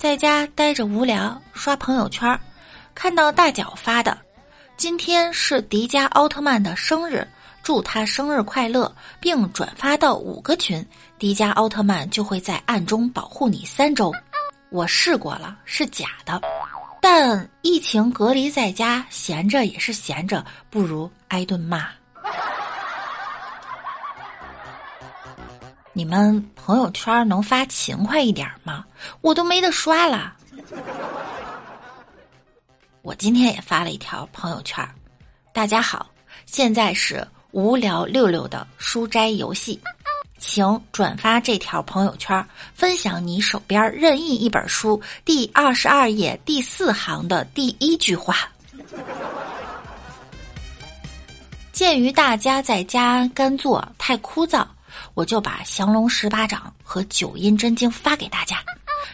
在家待着无聊，刷朋友圈，看到大脚发的，今天是迪迦奥特曼的生日，祝他生日快乐，并转发到五个群，迪迦奥特曼就会在暗中保护你三周。我试过了，是假的，但疫情隔离在家，闲着也是闲着，不如挨顿骂。你们朋友圈能发勤快一点吗？我都没得刷了。我今天也发了一条朋友圈，大家好，现在是无聊六六的书斋游戏，请转发这条朋友圈，分享你手边任意一本书第二十二页第四行的第一句话。鉴于大家在家干坐太枯燥。我就把降龙十八掌和九阴真经发给大家，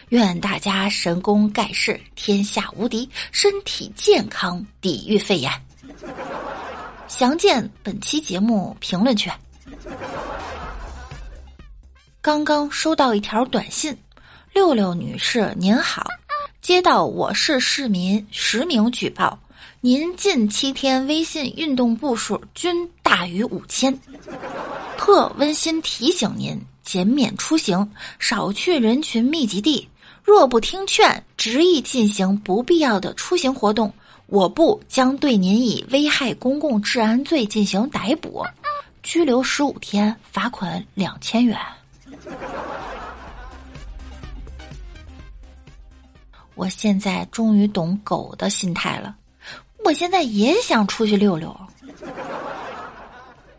愿大家神功盖世，天下无敌，身体健康，抵御肺炎。详见本期节目评论区。刚刚收到一条短信：“六六女士您好，接到我市市民实名举报，您近七天微信运动步数均大于五千。”特温馨提醒您：减免出行，少去人群密集地。若不听劝，执意进行不必要的出行活动，我部将对您以危害公共治安罪进行逮捕，拘留十五天，罚款两千元。我现在终于懂狗的心态了，我现在也想出去溜溜。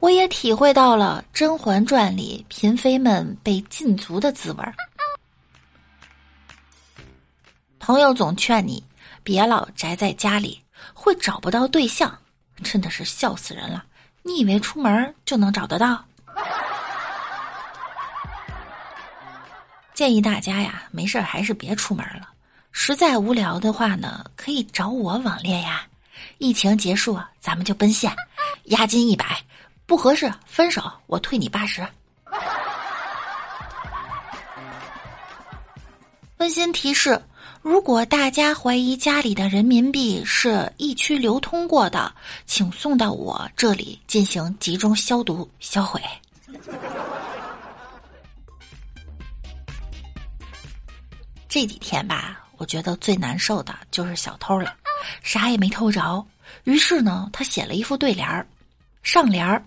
我也体会到了《甄嬛传》里嫔妃们被禁足的滋味儿。朋友总劝你别老宅在家里，会找不到对象，真的是笑死人了。你以为出门就能找得到？建议大家呀，没事还是别出门了。实在无聊的话呢，可以找我网恋呀。疫情结束，咱们就奔现，押金一百。不合适，分手，我退你八十。温馨提示：如果大家怀疑家里的人民币是疫区流通过的，请送到我这里进行集中消毒销毁。这几天吧，我觉得最难受的就是小偷了，啥也没偷着。于是呢，他写了一副对联儿，上联儿。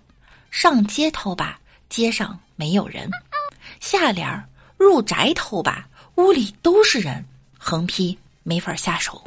上街偷吧，街上没有人；下联儿入宅偷吧，屋里都是人。横批没法下手。